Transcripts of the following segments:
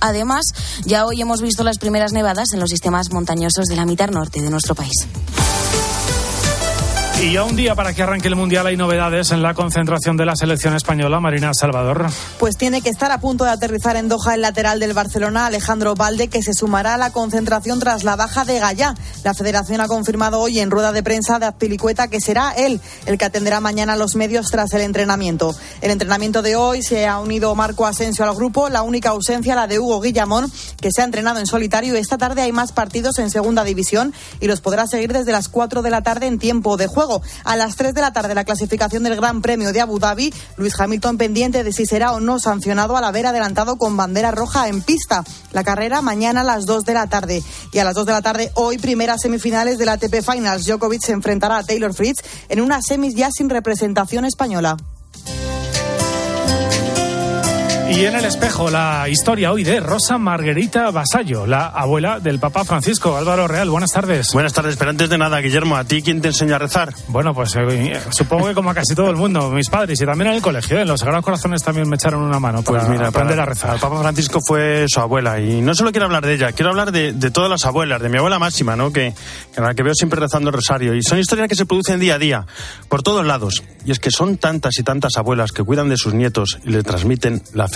Además, ya hoy hemos visto las primeras nevadas en los sistemas montañosos de la mitad norte de nuestro país. Y ya un día para que arranque el Mundial hay novedades en la concentración de la selección española, Marina Salvador. Pues tiene que estar a punto de aterrizar en Doha el lateral del Barcelona, Alejandro Valde, que se sumará a la concentración tras la baja de Gallá. La federación ha confirmado hoy en rueda de prensa de Azpilicueta que será él el que atenderá mañana los medios tras el entrenamiento. El entrenamiento de hoy se ha unido Marco Asensio al grupo, la única ausencia la de Hugo Guillamón, que se ha entrenado en solitario. Esta tarde hay más partidos en segunda división y los podrá seguir desde las 4 de la tarde en tiempo de juego. A las 3 de la tarde, la clasificación del Gran Premio de Abu Dhabi. Luis Hamilton pendiente de si será o no sancionado al haber adelantado con bandera roja en pista. La carrera mañana a las 2 de la tarde. Y a las 2 de la tarde, hoy, primeras semifinales de la ATP Finals. Djokovic se enfrentará a Taylor Fritz en una semis ya sin representación española. Y en el espejo, la historia hoy de Rosa Margarita Basallo, la abuela del Papa Francisco. Álvaro Real, buenas tardes. Buenas tardes, pero antes de nada, Guillermo, ¿a ti quién te enseña a rezar? Bueno, pues eh, supongo que como a casi todo el mundo, mis padres y también en el colegio, en los Sagrados Corazones también me echaron una mano para pues mira, aprender a rezar. El Papa Francisco fue su abuela y no solo quiero hablar de ella, quiero hablar de, todas las abuelas, de mi abuela máxima, ¿no? Que, que la que veo siempre rezando el rosario. Y son historias que se producen día a día, por todos lados. Y es que son tantas y tantas abuelas que cuidan de sus nietos y le transmiten la fe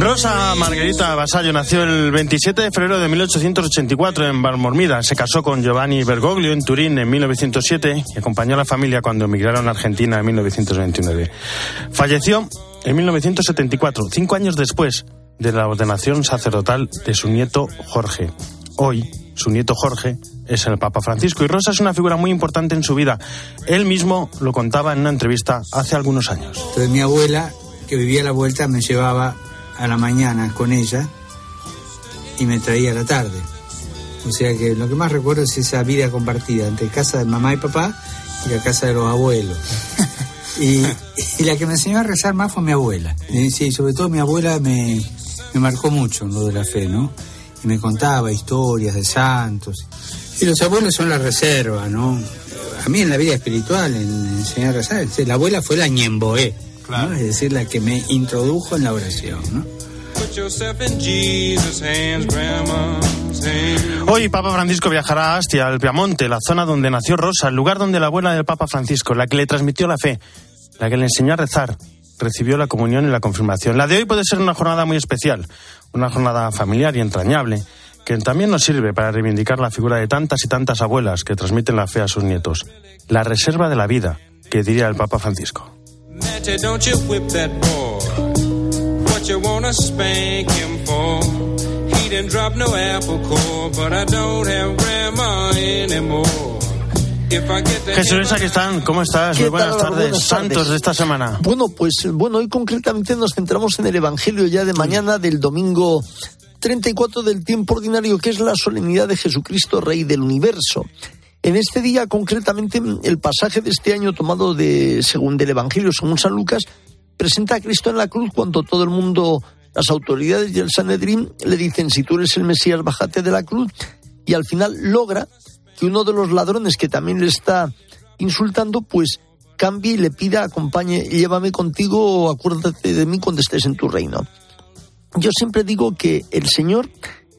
Rosa Margarita Basallo nació el 27 de febrero de 1884 en Balmormida. Se casó con Giovanni Bergoglio en Turín en 1907 y acompañó a la familia cuando emigraron a Argentina en 1929. Falleció en 1974, cinco años después de la ordenación sacerdotal de su nieto Jorge. Hoy, su nieto Jorge es el Papa Francisco y Rosa es una figura muy importante en su vida. Él mismo lo contaba en una entrevista hace algunos años. Entonces mi abuela, que vivía a la vuelta, me llevaba a la mañana con ella y me traía a la tarde. O sea que lo que más recuerdo es esa vida compartida entre casa de mamá y papá y la casa de los abuelos. Y, la que me enseñó a rezar más fue mi abuela. Sí, sobre todo mi abuela me, me marcó mucho en lo de la fe, ¿no? Y me contaba historias de santos y los abuelos son la reserva, ¿no? A mí en la vida espiritual, en enseñar a rezar, la abuela fue la ñemboé, claro. es decir, la que me introdujo en la oración, ¿no? Hoy Papa Francisco viajará a Astia, al Piamonte, la zona donde nació Rosa, el lugar donde la abuela del Papa Francisco, la que le transmitió la fe, la que le enseñó a rezar, recibió la comunión y la confirmación. La de hoy puede ser una jornada muy especial, una jornada familiar y entrañable que también nos sirve para reivindicar la figura de tantas y tantas abuelas que transmiten la fe a sus nietos. La reserva de la vida, que diría el Papa Francisco. Jesús, aquí están. ¿Cómo estás? Muy buenas tardes. Santos de esta semana. Bueno, pues bueno, hoy concretamente nos centramos en el Evangelio ya de mañana del domingo 34 del tiempo ordinario, que es la solemnidad de Jesucristo, Rey del Universo. En este día, concretamente, el pasaje de este año tomado de según del Evangelio, según San Lucas, presenta a Cristo en la cruz cuando todo el mundo, las autoridades y el Sanedrín le dicen, si tú eres el Mesías, bájate de la cruz. Y al final logra que uno de los ladrones que también le está insultando, pues cambie y le pida, acompañe, llévame contigo, acuérdate de mí cuando estés en tu reino. Yo siempre digo que el Señor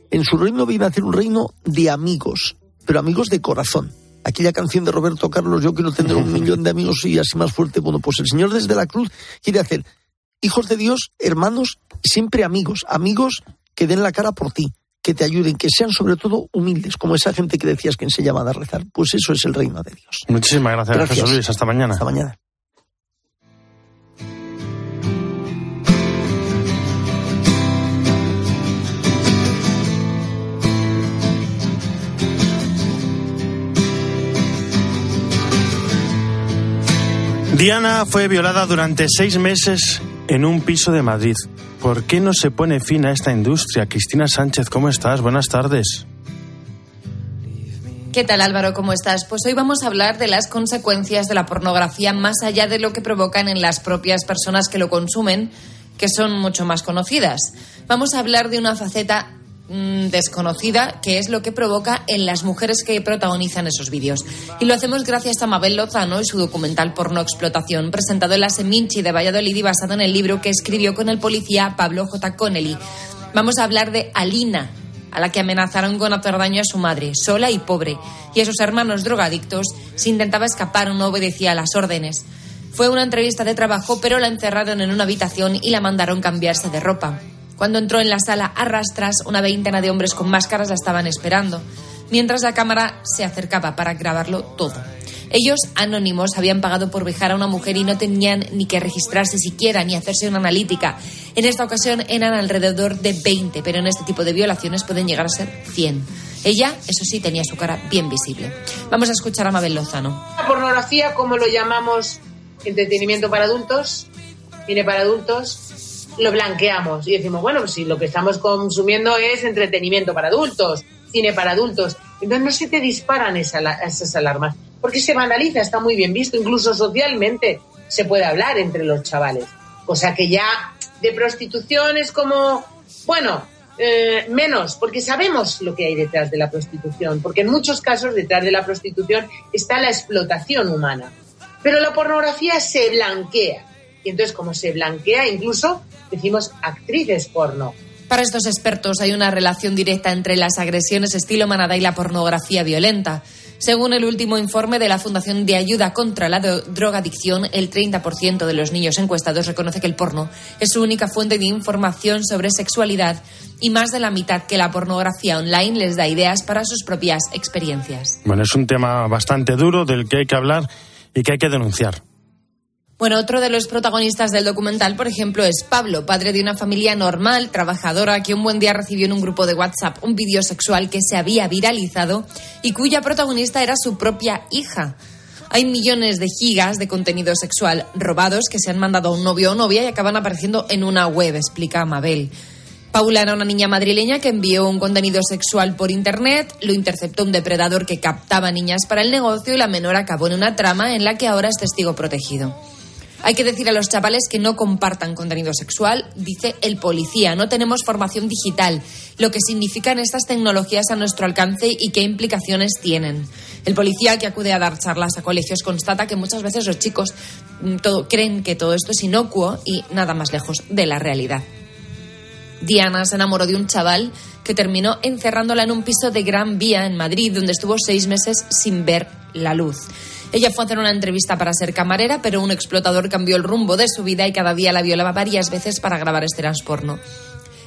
en su reino viene a hacer un reino de amigos, pero amigos de corazón. Aquella canción de Roberto Carlos, yo quiero tener un millón de amigos y así más fuerte. Bueno, pues el Señor desde la cruz quiere hacer hijos de Dios, hermanos, siempre amigos, amigos que den la cara por ti, que te ayuden, que sean sobre todo humildes, como esa gente que decías que enseñaba a rezar. Pues eso es el reino de Dios. Muchísimas gracias, gracias. Jesús Luis. Hasta mañana. Hasta mañana. Diana fue violada durante seis meses en un piso de Madrid. ¿Por qué no se pone fin a esta industria? Cristina Sánchez, ¿cómo estás? Buenas tardes. ¿Qué tal Álvaro? ¿Cómo estás? Pues hoy vamos a hablar de las consecuencias de la pornografía más allá de lo que provocan en las propias personas que lo consumen, que son mucho más conocidas. Vamos a hablar de una faceta mm, desconocida, que es lo que provoca en las mujeres que protagonizan esos vídeos. Y lo hacemos gracias a Mabel Lozano y su documental Porno Explotación, presentado en la Seminci de Valladolid y basado en el libro que escribió con el policía Pablo J. Connelly. Vamos a hablar de Alina, a la que amenazaron con hacer daño a su madre, sola y pobre, y a sus hermanos drogadictos si intentaba escapar o no obedecía a las órdenes. Fue una entrevista de trabajo, pero la encerraron en una habitación y la mandaron cambiarse de ropa. Cuando entró en la sala a rastras, una veintena de hombres con máscaras la estaban esperando, mientras la cámara se acercaba para grabarlo todo. Ellos, anónimos, habían pagado por vejar a una mujer y no tenían ni que registrarse siquiera ni hacerse una analítica. En esta ocasión eran alrededor de 20, pero en este tipo de violaciones pueden llegar a ser 100. Ella, eso sí, tenía su cara bien visible. Vamos a escuchar a Mabel Lozano. La pornografía, como lo llamamos entretenimiento para adultos, cine para adultos, lo blanqueamos y decimos, bueno, pues si lo que estamos consumiendo es entretenimiento para adultos, cine para adultos, entonces no se te disparan esas alarmas porque se banaliza, está muy bien visto, incluso socialmente se puede hablar entre los chavales. O sea que ya de prostitución es como, bueno, eh, menos, porque sabemos lo que hay detrás de la prostitución, porque en muchos casos detrás de la prostitución está la explotación humana. Pero la pornografía se blanquea. Y entonces, como se blanquea, incluso decimos actrices porno. Para estos expertos hay una relación directa entre las agresiones estilo manada y la pornografía violenta. Según el último informe de la Fundación de Ayuda contra la Drogadicción, el 30% de los niños encuestados reconoce que el porno es su única fuente de información sobre sexualidad y más de la mitad que la pornografía online les da ideas para sus propias experiencias. Bueno, es un tema bastante duro del que hay que hablar y que hay que denunciar. Bueno, otro de los protagonistas del documental, por ejemplo, es Pablo, padre de una familia normal, trabajadora, que un buen día recibió en un grupo de WhatsApp un vídeo sexual que se había viralizado y cuya protagonista era su propia hija. Hay millones de gigas de contenido sexual robados que se han mandado a un novio o novia y acaban apareciendo en una web, explica Mabel. Paula era una niña madrileña que envió un contenido sexual por internet, lo interceptó un depredador que captaba niñas para el negocio y la menor acabó en una trama en la que ahora es testigo protegido. Hay que decir a los chavales que no compartan contenido sexual, dice el policía. No tenemos formación digital, lo que significan estas tecnologías a nuestro alcance y qué implicaciones tienen. El policía que acude a dar charlas a colegios constata que muchas veces los chicos mm, creen que todo esto es inocuo y nada más lejos de la realidad. Diana se enamoró de un chaval que terminó encerrándola en un piso de Gran Vía en Madrid, donde estuvo seis meses sin ver la luz. Ella fue a hacer una entrevista para ser camarera, pero un explotador cambió el rumbo de su vida y cada día la violaba varias veces para grabar escenas porno.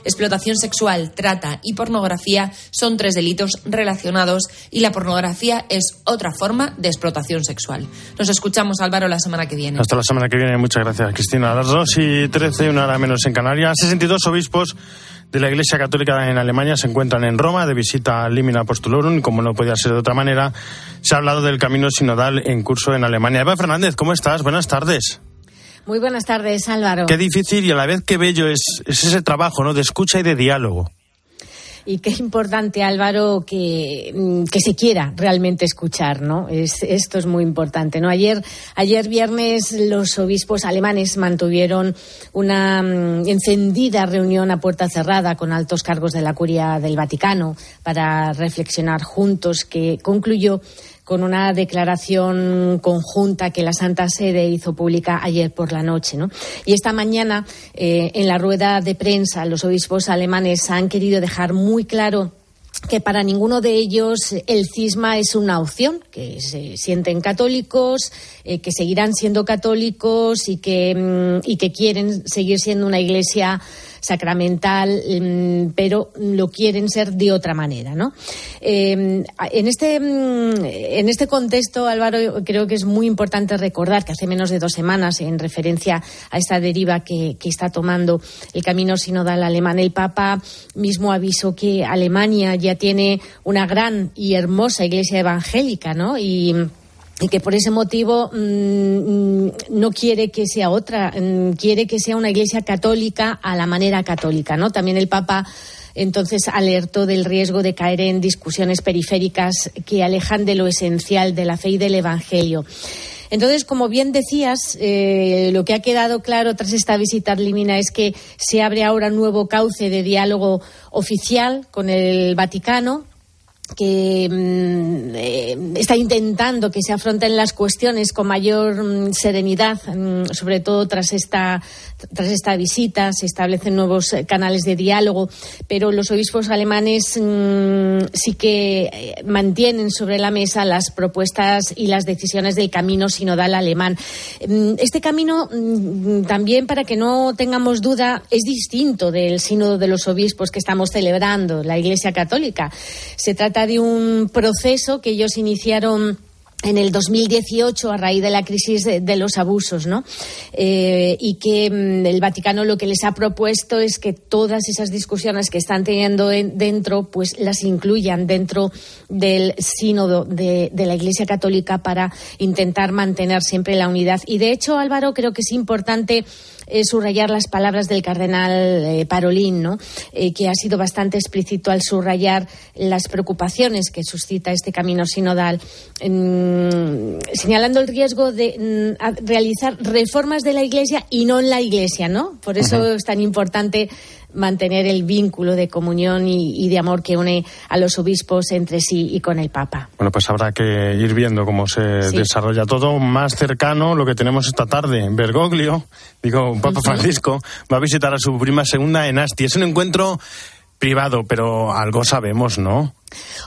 Explotación sexual, trata y pornografía son tres delitos relacionados y la pornografía es otra forma de explotación sexual. Nos escuchamos, Álvaro, la semana que viene. Hasta la semana que viene. Muchas gracias, Cristina. A las 2 y 13, una hora menos en Canarias. 62 obispos de la Iglesia Católica en Alemania se encuentran en Roma de visita al Limina Apostolorum. Como no podía ser de otra manera, se ha hablado del camino sinodal en curso en Alemania. Eva Fernández, ¿cómo estás? Buenas tardes. Muy buenas tardes, Álvaro. Qué difícil y a la vez qué bello es, ese trabajo, ¿no? De escucha y de diálogo y qué importante, Álvaro, que, mm, que se quiera realmente escuchar, ¿no? Es, esto es muy importante, ¿no? Ayer, ayer viernes los obispos alemanes mantuvieron una mm, encendida reunión a puerta cerrada con altos cargos de la curia del Vaticano para reflexionar juntos que concluyó con una declaración conjunta que la Santa Sede hizo pública ayer por la noche. ¿no? Y esta mañana, eh, en la rueda de prensa, los obispos alemanes han querido dejar muy claro que para ninguno de ellos el cisma es una opción, que se sienten católicos, eh, que seguirán siendo católicos y que, mm, y que quieren seguir siendo una iglesia sacramental, mm, pero lo quieren ser de otra manera, ¿no? Eh, en, este, mm, en este contexto, Álvaro, creo que es muy importante recordar que hace menos de dos semanas, en referencia a esta deriva que, que está tomando el camino sinodal alemán, el Papa mismo avisó que Alemania ya tiene una gran y hermosa iglesia evangélica, ¿no? Y y que por ese motivo mm, mm, no quiere que sea otra, mm, quiere que sea una iglesia católica a la manera católica, ¿no? También el Papa entonces alertó del riesgo de caer en discusiones periféricas que alejan de lo esencial de la fe y del Evangelio. Entonces, como bien decías, eh, lo que ha quedado claro tras esta visita Limina es que se abre ahora un nuevo cauce de diálogo oficial con el Vaticano que mm, eh, está intentando que se afronten las cuestiones con mayor mm, serenidad, mm, sobre todo tras esta, tras esta visita. Se establecen nuevos eh, canales de diálogo, pero los obispos alemanes sí que eh, mantienen sobre la mesa las propuestas y las decisiones del camino sinodal alemán. Este camino, también para que no tengamos duda, es distinto del sínodo de los obispos que estamos celebrando, la Iglesia Católica. Se trata de un proceso que ellos iniciaron en el 2018 a raíz de la crisis de, los abusos, ¿no? Eh, y que mm, el Vaticano lo que les ha propuesto es que todas esas discusiones que están teniendo dentro, pues las incluyan dentro del sínodo de, de, la Iglesia Católica para intentar mantener siempre la unidad. Y de hecho, Álvaro, creo que es importante subrayar las palabras del cardenal eh, Parolín, ¿no? Eh, que ha sido bastante explícito al subrayar las preocupaciones que suscita este camino sinodal, señalando el riesgo de mm, realizar reformas de la Iglesia y no en la Iglesia, ¿no? Por eso es tan importante mantener el vínculo de comunión y, de amor que une a los obispos entre sí y con el Papa. Bueno, pues habrá que ir viendo cómo se desarrolla todo más cercano. Lo que tenemos esta tarde, Bergoglio, digo, Papa Francisco, va a visitar a su prima segunda en Asti. Es un encuentro privado, pero algo sabemos, ¿no?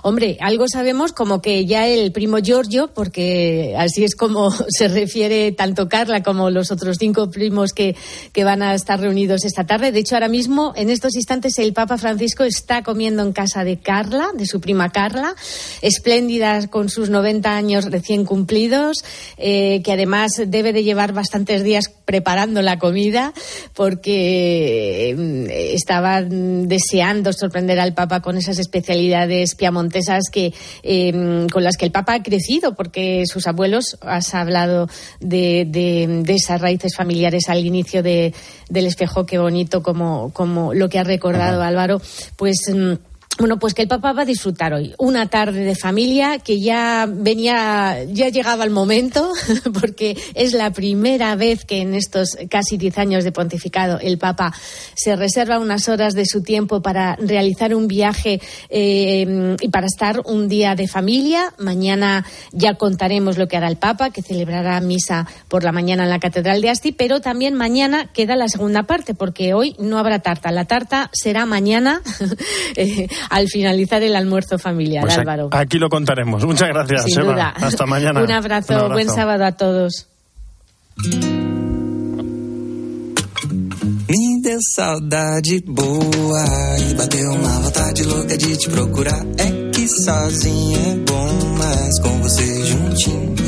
Hombre, algo sabemos como que ya el primo Giorgio, porque así es como se refiere tanto Carla como los otros cinco primos que, que, van a estar reunidos esta tarde. De hecho, ahora mismo, en estos instantes, el Papa Francisco está comiendo en casa de Carla, de su prima Carla, espléndida con sus 90 años recién cumplidos, eh, que además debe de llevar bastantes días preparando la comida porque mm, estaba deseando sorprender al Papa con esas especialidades piamontesas que, em, con las que el Papa ha crecido, porque sus abuelos, has hablado de, de, esas raíces familiares al inicio de, del espejo, qué bonito como, como lo que ha recordado Álvaro, pues em, bueno, pues que el Papa va a disfrutar hoy una tarde de familia que ya venía, ya llegaba el momento, porque es la primera vez que en estos casi diez años de pontificado el Papa se reserva unas horas de su tiempo para realizar un viaje eh, y para estar un día de familia. Mañana ya contaremos lo que hará el Papa, que celebrará misa por la mañana en la Catedral de Asti, pero también mañana queda la segunda parte, porque hoy no habrá tarta. La tarta será mañana. Al finalizar el almuerzo familiar, pues Álvaro. Aquí lo contaremos. Muchas gracias, Eva. Hasta mañana. Un abrazo, buen sábado a todos. Me deu saudade boa e bateu uma vontade louca de te procurar. É que sozinho é bom, mas com você juntinho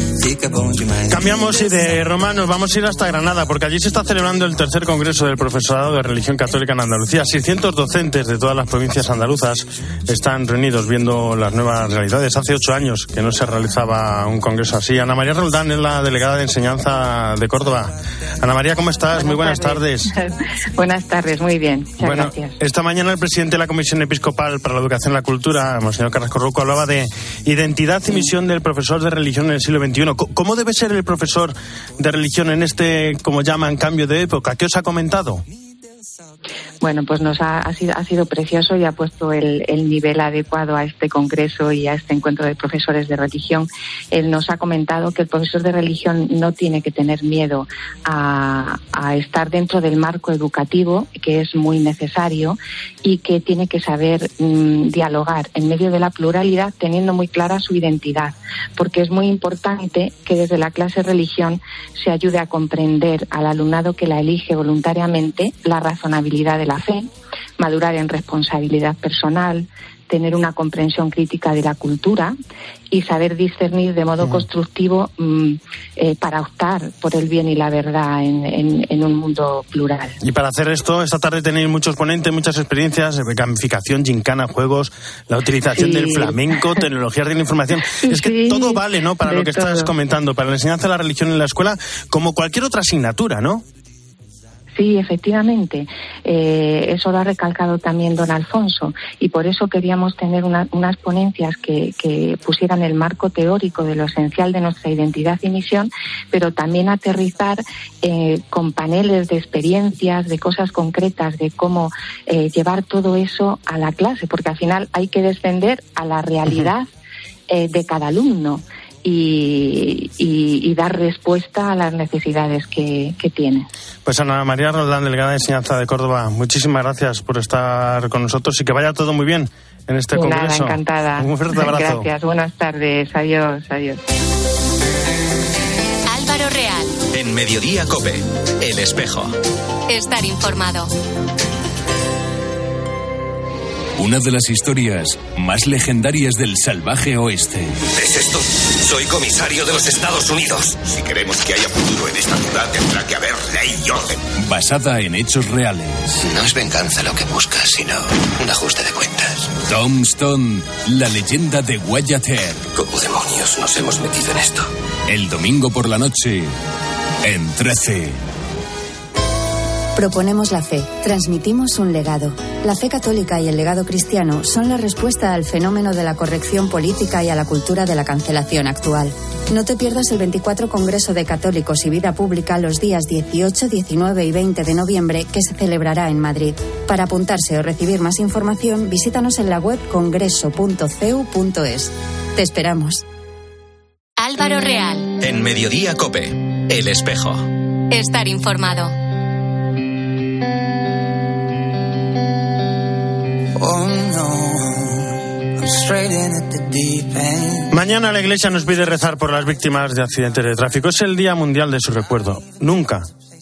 Cambiamos y de Roma nos vamos a ir hasta Granada, porque allí se está celebrando el tercer congreso del profesorado de religión católica en Andalucía. 600 docentes de todas las provincias andaluzas están reunidos viendo las nuevas realidades. Hace ocho años que no se realizaba un congreso así. Ana María Roldán es la delegada de enseñanza de Córdoba. Ana María, ¿cómo estás? muy buenas tardes. buenas tardes, muy bien. Muchas bueno, gracias. Esta mañana el presidente de la Comisión Episcopal para la Educación y la Cultura, Monseñor Carrasco Ruco, hablaba de identidad y misión del profesor de religión en el siglo XXI. ¿Cómo debe ser el profesor de religión en este, como llaman, cambio de época? ¿Qué os ha comentado? Bueno, pues nos ha, sido, ha sido precioso y ha puesto el, nivel adecuado a este congreso y a este encuentro de profesores de religión. Él nos ha comentado que el profesor de religión no tiene que tener miedo a, estar dentro del marco educativo, que es muy necesario, y que tiene que saber mm, dialogar en medio de la pluralidad, teniendo muy clara su identidad, porque es muy importante que desde la clase religión se ayude a comprender al alumnado que la elige voluntariamente la razonabilidad de la fe, madurar en responsabilidad personal, tener una comprensión crítica de la cultura y saber discernir de modo constructivo mm, eh, para optar por el bien y la verdad en, un mundo plural. Y para hacer esto, esta tarde tenéis muchos ponentes, muchas experiencias, gamificación, gincana, juegos, la utilización del flamenco, tecnologías de la información. Es que todo vale, ¿no? Para lo que estás comentando, para la enseñanza de la religión en la escuela, como cualquier otra asignatura, ¿no? Sí, efectivamente. Eh, eso lo ha recalcado también don Alfonso y por eso queríamos tener unas ponencias que, que, pusieran el marco teórico de lo esencial de nuestra identidad y misión, pero también aterrizar eh, con paneles de experiencias, de cosas concretas, de cómo eh, llevar todo eso a la clase, porque al final hay que descender a la realidad de cada alumno. Y, dar respuesta a las necesidades que, tiene. Pues Ana María Roldán, delegada de enseñanza de Córdoba, muchísimas gracias por estar con nosotros y que vaya todo muy bien en este congreso. Nada, encantada. Un fuerte abrazo. Gracias, buenas tardes, adiós, adiós. Álvaro Real. En Mediodía Cope, El Espejo. Estar informado. Una de las historias más legendarias del salvaje oeste. ¿Es esto? Soy comisario de los Estados Unidos. Si queremos que haya futuro en esta ciudad, tendrá que haber ley y orden. Basada en hechos reales. No es venganza lo que buscas, sino un ajuste de cuentas. Tombstone, la leyenda de Wyatt Earp. ¿Cómo demonios nos hemos metido en esto? El domingo por la noche, en 13. Proponemos la fe, transmitimos un legado. La fe católica y el legado cristiano son la respuesta al fenómeno de la corrección política y a la cultura de la cancelación actual. No te pierdas el 24 Congreso de Católicos y Vida Pública los días 18, 19 y 20 de noviembre que se celebrará en Madrid. Para apuntarse o recibir más información, visítanos en la web congreso.ceu.es. Te esperamos. Álvaro Real. En Mediodía Cope, El Espejo. Estar informado. Mañana la Iglesia nos pide rezar por las víctimas de accidentes de tráfico. Es el Día Mundial de su recuerdo. Nunca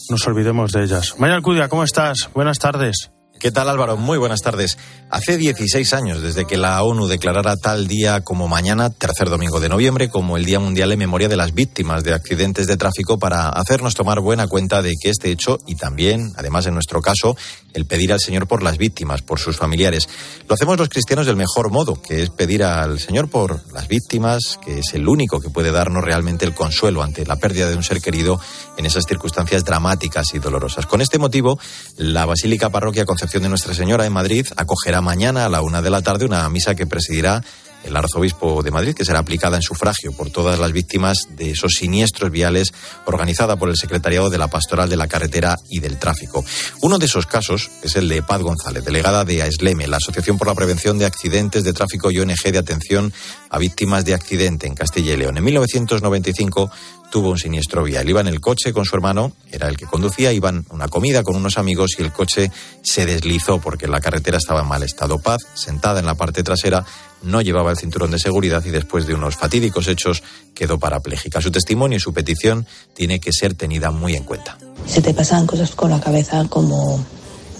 nos olvidemos de ellas. María Alcudia, ¿cómo estás? Buenas tardes. ¿Qué tal Álvaro? Muy buenas tardes. Hace 16 años desde que la ONU declarara tal día como mañana, tercer domingo de noviembre, como el Día Mundial en memoria de las víctimas de accidentes de tráfico para hacernos tomar buena cuenta de que este hecho y también, además en nuestro caso, el pedir al Señor por las víctimas, por sus familiares. Lo hacemos los cristianos del mejor modo, que es pedir al Señor por las víctimas, que es el único que puede darnos realmente el consuelo ante la pérdida de un ser querido en esas circunstancias dramáticas y dolorosas. Con este motivo, la Basílica Parroquia Concepción de Nuestra Señora en Madrid acogerá mañana a la una de la tarde una misa que presidirá el arzobispo de Madrid, que será aplicada en sufragio por todas las víctimas de esos siniestros viales organizada por el Secretariado de la Pastoral de la Carretera y del Tráfico. Uno de esos casos es el de Paz González, delegada de AESLEME, la Asociación por la Prevención de Accidentes de Tráfico y ONG de Atención a Víctimas de Accidente en Castilla y León. En 1995 tuvo un siniestro vial. Iba en el coche con su hermano, era el que conducía, iban una comida con unos amigos y el coche se deslizó porque la carretera estaba en mal estado. Paz, sentada en la parte trasera, no llevaba el cinturón de seguridad y después de unos fatídicos hechos quedó parapléjica. Su testimonio y su petición tiene que ser tenida muy en cuenta. Se te pasan cosas con la cabeza como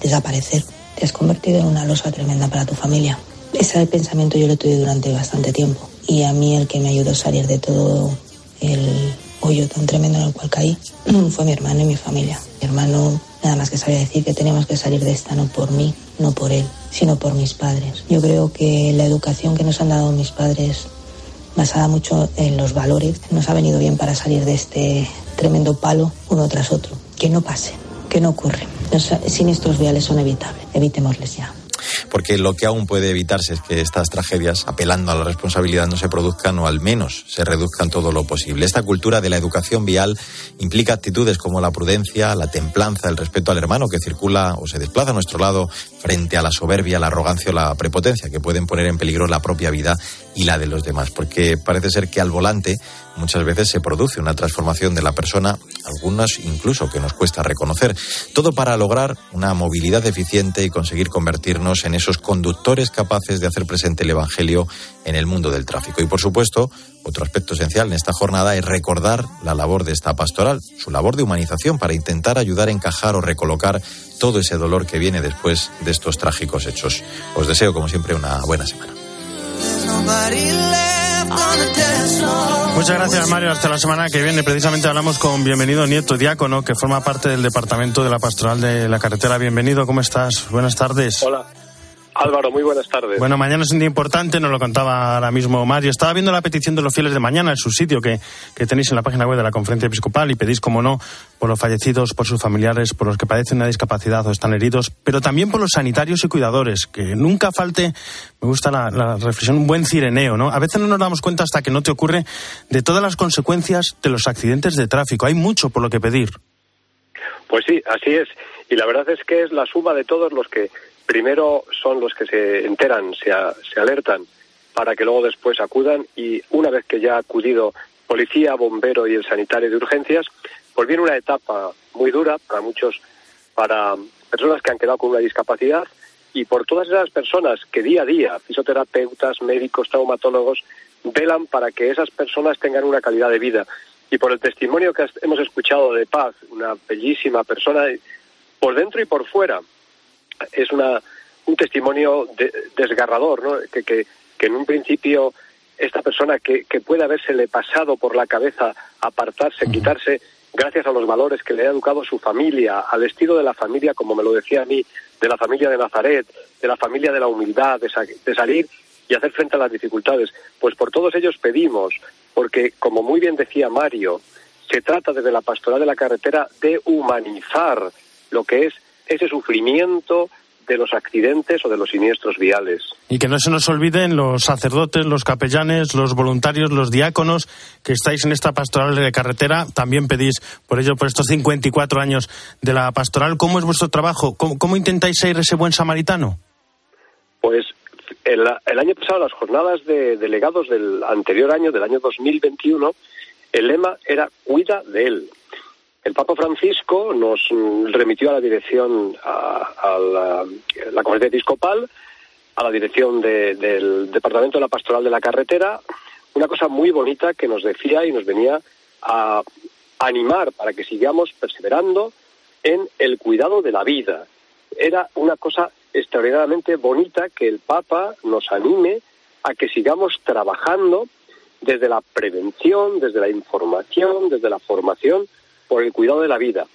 desaparecer. Te has convertido en una losa tremenda para tu familia. Ese pensamiento yo lo tuve durante bastante tiempo y a mí el que me ayudó a salir de todo el hoyo tan tremendo en el cual caí fue mi hermano y mi familia. Mi hermano nada más que sabía decir que teníamos que salir de esta no por mí, no por él, sino por mis padres. Yo creo que la educación que nos han dado mis padres, basada mucho en los valores, nos ha venido bien para salir de este tremendo palo uno tras otro. Que no pase, que no ocurre. Los siniestros viales son evitables, evitémosles ya porque lo que aún puede evitarse es que estas tragedias, apelando a la responsabilidad, no se produzcan o al menos se reduzcan todo lo posible. Esta cultura de la educación vial implica actitudes como la prudencia, la templanza, el respeto al hermano que circula o se desplaza a nuestro lado frente a la soberbia, la arrogancia o la prepotencia que pueden poner en peligro la propia vida y la de los demás, porque parece ser que al volante muchas veces se produce una transformación de la persona, algunas incluso que nos cuesta reconocer, todo para lograr una movilidad eficiente y conseguir convertirnos en esos conductores capaces de hacer presente el Evangelio en el mundo del tráfico. Y por supuesto, otro aspecto esencial en esta jornada es recordar la labor de esta pastoral, su labor de humanización para intentar ayudar a encajar o recolocar todo ese dolor que viene después de estos trágicos hechos. Os deseo, como siempre, una buena semana. Muchas gracias, Mario. Hasta la semana que viene. Precisamente hablamos con Bienvenido Nieto, diácono, que forma parte del Departamento de la Pastoral de la Carretera. Bienvenido, ¿cómo estás? Buenas tardes. Hola. Álvaro, muy buenas tardes. Bueno, mañana es un día importante, nos lo contaba ahora mismo Mario. Estaba viendo la petición de los fieles de mañana en su sitio que, que tenéis en la página web de la Conferencia Episcopal y pedís, como no, por los fallecidos, por sus familiares, por los que padecen una discapacidad o están heridos, pero también por los sanitarios y cuidadores, que nunca falte, me gusta la, la reflexión, un buen cireneo, ¿no? A veces no nos damos cuenta hasta que no te ocurre de todas las consecuencias de los accidentes de tráfico. Hay mucho por lo que pedir. Pues sí, así es. Y la verdad es que es la suma de todos los que primero son los que se enteran, se, se alertan, para que luego después acudan y una vez que ya ha acudido policía, bombero y el sanitario de urgencias, pues viene una etapa muy dura para muchos, para personas que han quedado con una discapacidad y por todas esas personas que día a día, fisioterapeutas, médicos, traumatólogos, velan para que esas personas tengan una calidad de vida. Y por el testimonio que hemos escuchado de Paz, una bellísima persona, por dentro y por fuera, es una, un testimonio de, desgarrador, ¿no? Que, que, que, en un principio esta persona que, que puede habérsele pasado por la cabeza apartarse, quitarse, gracias a los valores que le ha educado su familia, al estilo de la familia, como me lo decía a mí, de la familia de Nazaret, de la familia de la humildad, de, de salir y hacer frente a las dificultades. Pues por todos ellos pedimos, porque como muy bien decía Mario, se trata desde la pastoral de la carretera de humanizar lo que es ese sufrimiento de los accidentes o de los siniestros viales. Y que no se nos olviden los sacerdotes, los capellanes, los voluntarios, los diáconos que estáis en esta pastoral de carretera. También pedís por ello, por estos 54 años de la pastoral. ¿Cómo es vuestro trabajo? ¿Cómo, cómo intentáis ser ese buen samaritano? Pues el, el, año pasado, las jornadas de delegados del anterior año, del año 2021, el lema era cuida de él. El Papa Francisco nos remitió a la dirección, a, a la, la, conferencia episcopal, a la dirección de, del Departamento de la Pastoral de la Carretera, una cosa muy bonita que nos decía y nos venía a animar para que sigamos perseverando en el cuidado de la vida. Era una cosa extraordinariamente bonita que el Papa nos anime a que sigamos trabajando desde la prevención, desde la información, desde la formación, por el cuidado de la vida.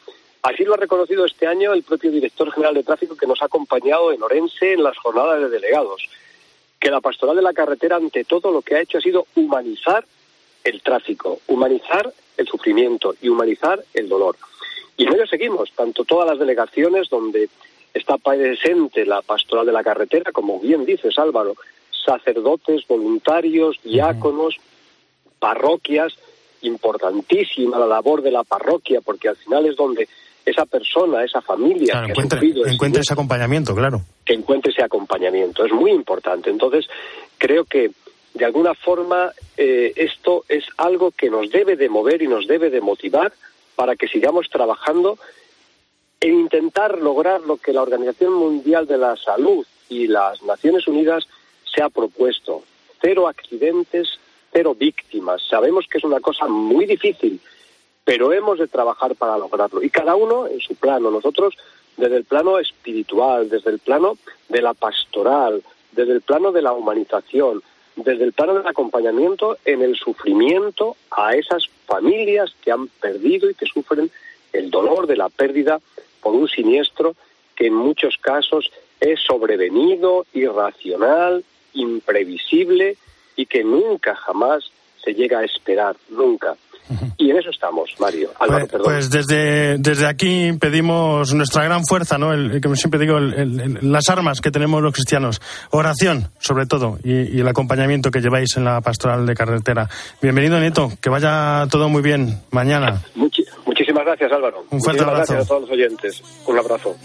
Así lo ha reconocido este año el propio director general de tráfico que nos ha acompañado en Orense en las jornadas de delegados, que la pastoral de la carretera ante todo lo que ha hecho ha sido humanizar el tráfico, humanizar el sufrimiento y humanizar el dolor. Y en ello seguimos, tanto todas las delegaciones donde está presente la pastoral de la carretera, como bien dices Álvaro, sacerdotes, voluntarios, diáconos, parroquias, importantísima la labor de la parroquia, porque al final es donde esa persona, esa familia claro, que encuentre, ha sufrido encuentre ese acompañamiento, claro. Que encuentre ese acompañamiento, es muy importante. Entonces, creo que de alguna forma eh, esto es algo que nos debe de mover y nos debe de motivar para que sigamos trabajando en intentar lograr lo que la Organización Mundial de la Salud y las Naciones Unidas se ha propuesto. Cero accidentes, cero víctimas. Sabemos que es una cosa muy difícil, pero hemos de trabajar para lograrlo. Y cada uno en su plano. Nosotros desde el plano espiritual, desde el plano de la pastoral, desde el plano de la humanización, desde el plano del acompañamiento en el sufrimiento a esas familias que han perdido y que sufren el dolor de la pérdida por un siniestro que en muchos casos es sobrevenido, irracional, imprevisible y que nunca jamás se llega a esperar, nunca. Y en eso estamos, Mario. Álvaro, pues, pues, desde, desde aquí pedimos nuestra gran fuerza, ¿no? El, como siempre digo, el, el, las armas que tenemos los cristianos. Oración, sobre todo, y, y, el acompañamiento que lleváis en la pastoral de carretera. Bienvenido, Nieto. Que vaya todo muy bien mañana. Muchísimas gracias, Álvaro. Un fuerte muchísimas abrazo. gracias a todos los oyentes. Un abrazo.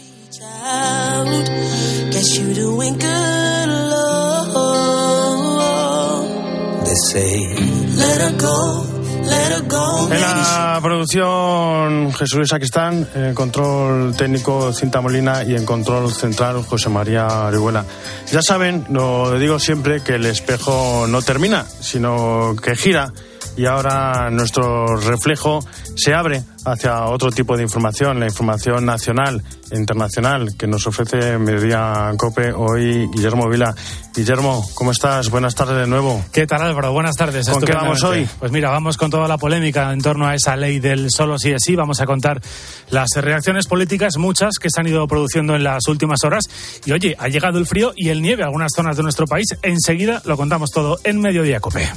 En la producción Jesús Luis Sacristán, en control técnico Cinta Molina. Y en control central José María Orihuela. Ya saben, lo digo siempre, que el espejo no termina, sino que gira y ahora nuestro reflejo se abre hacia otro tipo de información, la información nacional e internacional que nos ofrece Mediodía Cope hoy Guillermo Vila. Guillermo, ¿cómo estás? Buenas tardes de nuevo. ¿Qué tal Álvaro? Buenas tardes. ¿Con qué vamos hoy? Pues mira, vamos con toda la polémica en torno a esa ley del solo sí es sí. Vamos a contar las reacciones políticas, muchas que se han ido produciendo en las últimas horas. Y oye, ha llegado el frío y el nieve a algunas zonas de nuestro país. Enseguida lo contamos todo en Mediodía Cope.